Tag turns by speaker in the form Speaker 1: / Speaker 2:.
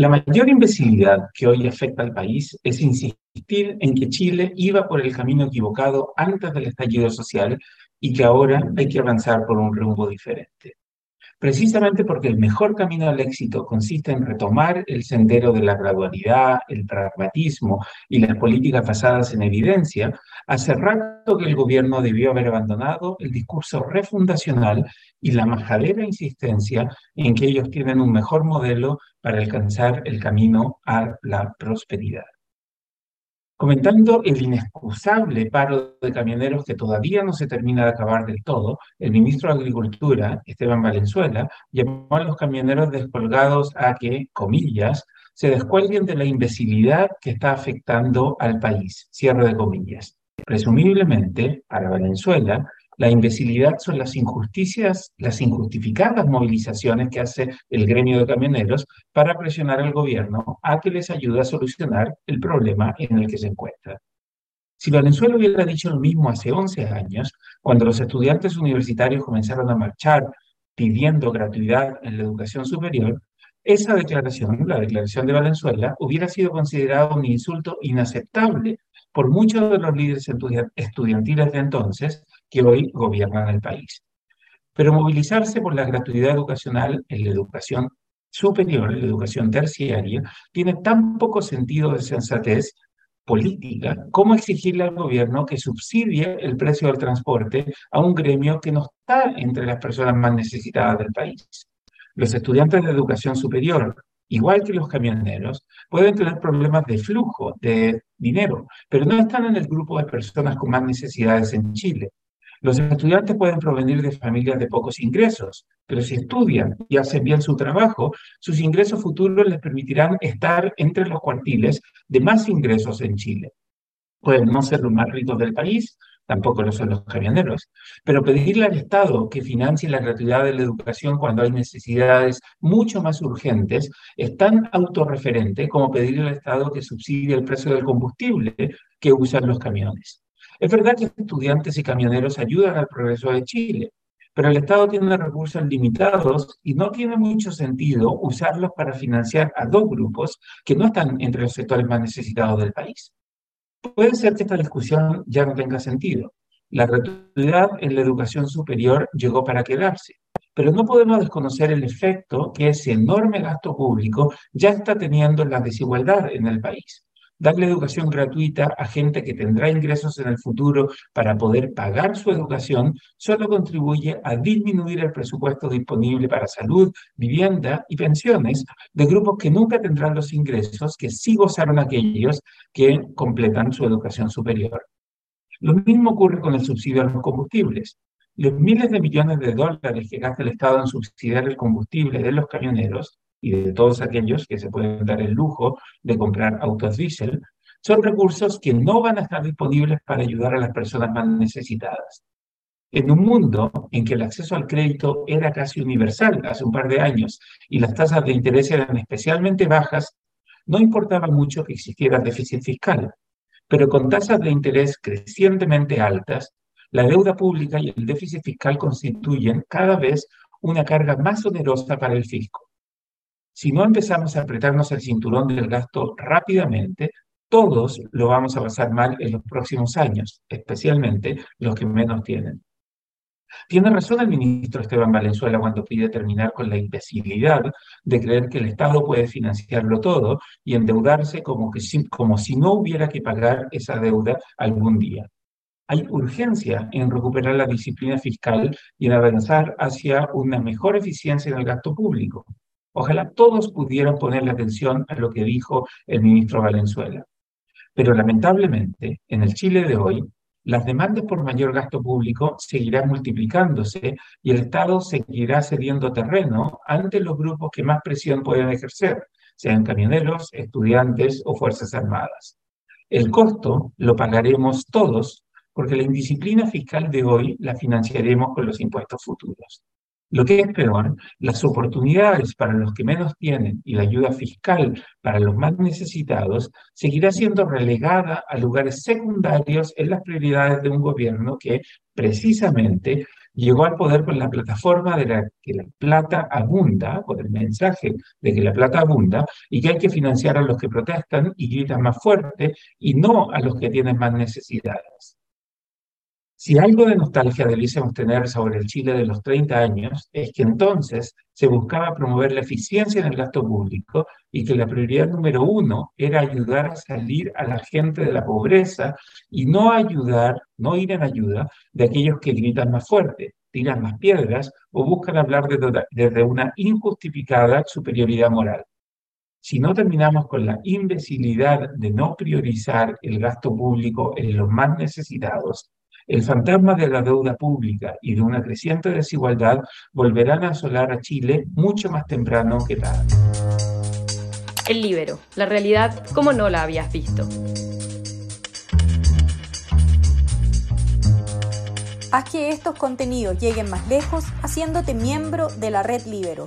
Speaker 1: La mayor imbecilidad que hoy afecta al país es insistir en que Chile iba por el camino equivocado antes del estallido social y que ahora hay que avanzar por un rumbo diferente precisamente porque el mejor camino al éxito consiste en retomar el sendero de la gradualidad, el pragmatismo y las políticas basadas en evidencia, hace rato que el gobierno debió haber abandonado el discurso refundacional y la majadera insistencia en que ellos tienen un mejor modelo para alcanzar el camino a la prosperidad. Comentando el inexcusable paro de camioneros que todavía no se termina de acabar del todo, el ministro de Agricultura, Esteban Valenzuela, llamó a los camioneros descolgados a que, comillas, se descuelguen de la imbecilidad que está afectando al país, cierre de comillas. Presumiblemente, para Valenzuela, la imbecilidad son las injusticias, las injustificadas movilizaciones que hace el gremio de camioneros para presionar al gobierno a que les ayude a solucionar el problema en el que se encuentra. Si Valenzuela hubiera dicho lo mismo hace 11 años, cuando los estudiantes universitarios comenzaron a marchar pidiendo gratuidad en la educación superior, esa declaración, la declaración de Valenzuela, hubiera sido considerada un insulto inaceptable por muchos de los líderes estudiantiles de entonces que hoy gobiernan el país. Pero movilizarse por la gratuidad educacional en la educación superior, en la educación terciaria, tiene tan poco sentido de sensatez política como exigirle al gobierno que subsidie el precio del transporte a un gremio que no está entre las personas más necesitadas del país. Los estudiantes de educación superior, igual que los camioneros, pueden tener problemas de flujo de dinero, pero no están en el grupo de personas con más necesidades en Chile. Los estudiantes pueden provenir de familias de pocos ingresos, pero si estudian y hacen bien su trabajo, sus ingresos futuros les permitirán estar entre los cuartiles de más ingresos en Chile. Pueden no ser los más ricos del país, tampoco lo son los camioneros, pero pedirle al Estado que financie la gratuidad de la educación cuando hay necesidades mucho más urgentes es tan autorreferente como pedirle al Estado que subsidie el precio del combustible que usan los camiones. Es verdad que estudiantes y camioneros ayudan al progreso de Chile, pero el Estado tiene recursos limitados y no tiene mucho sentido usarlos para financiar a dos grupos que no están entre los sectores más necesitados del país. Puede ser que esta discusión ya no tenga sentido. La gratuidad en la educación superior llegó para quedarse, pero no podemos desconocer el efecto que ese enorme gasto público ya está teniendo en la desigualdad en el país darle educación gratuita a gente que tendrá ingresos en el futuro para poder pagar su educación, solo contribuye a disminuir el presupuesto disponible para salud, vivienda y pensiones de grupos que nunca tendrán los ingresos que sí gozaron aquellos que completan su educación superior. Lo mismo ocurre con el subsidio a los combustibles. Los miles de millones de dólares que gasta el Estado en subsidiar el combustible de los camioneros y de todos aquellos que se pueden dar el lujo de comprar autos diésel, son recursos que no van a estar disponibles para ayudar a las personas más necesitadas. En un mundo en que el acceso al crédito era casi universal hace un par de años y las tasas de interés eran especialmente bajas, no importaba mucho que existiera déficit fiscal. Pero con tasas de interés crecientemente altas, la deuda pública y el déficit fiscal constituyen cada vez una carga más onerosa para el fisco. Si no empezamos a apretarnos el cinturón del gasto rápidamente, todos lo vamos a pasar mal en los próximos años, especialmente los que menos tienen. Tiene razón el ministro Esteban Valenzuela cuando pide terminar con la imbecilidad de creer que el Estado puede financiarlo todo y endeudarse como, que como si no hubiera que pagar esa deuda algún día. Hay urgencia en recuperar la disciplina fiscal y en avanzar hacia una mejor eficiencia en el gasto público. Ojalá todos pudieran ponerle atención a lo que dijo el ministro Valenzuela. Pero lamentablemente, en el Chile de hoy, las demandas por mayor gasto público seguirán multiplicándose y el Estado seguirá cediendo terreno ante los grupos que más presión pueden ejercer, sean camioneros, estudiantes o Fuerzas Armadas. El costo lo pagaremos todos porque la indisciplina fiscal de hoy la financiaremos con los impuestos futuros. Lo que es peor, las oportunidades para los que menos tienen y la ayuda fiscal para los más necesitados seguirá siendo relegada a lugares secundarios en las prioridades de un gobierno que precisamente llegó al poder con la plataforma de la que la plata abunda, con el mensaje de que la plata abunda y que hay que financiar a los que protestan y gritan más fuerte y no a los que tienen más necesidades. Si algo de nostalgia debiésemos tener sobre el Chile de los 30 años, es que entonces se buscaba promover la eficiencia en el gasto público y que la prioridad número uno era ayudar a salir a la gente de la pobreza y no ayudar, no ir en ayuda de aquellos que gritan más fuerte, tiran más piedras o buscan hablar desde una injustificada superioridad moral. Si no terminamos con la imbecilidad de no priorizar el gasto público en los más necesitados, el fantasma de la deuda pública y de una creciente desigualdad volverán a asolar a Chile mucho más temprano que tarde.
Speaker 2: El libero, la realidad como no la habías visto.
Speaker 3: Haz que estos contenidos lleguen más lejos haciéndote miembro de la red Libero.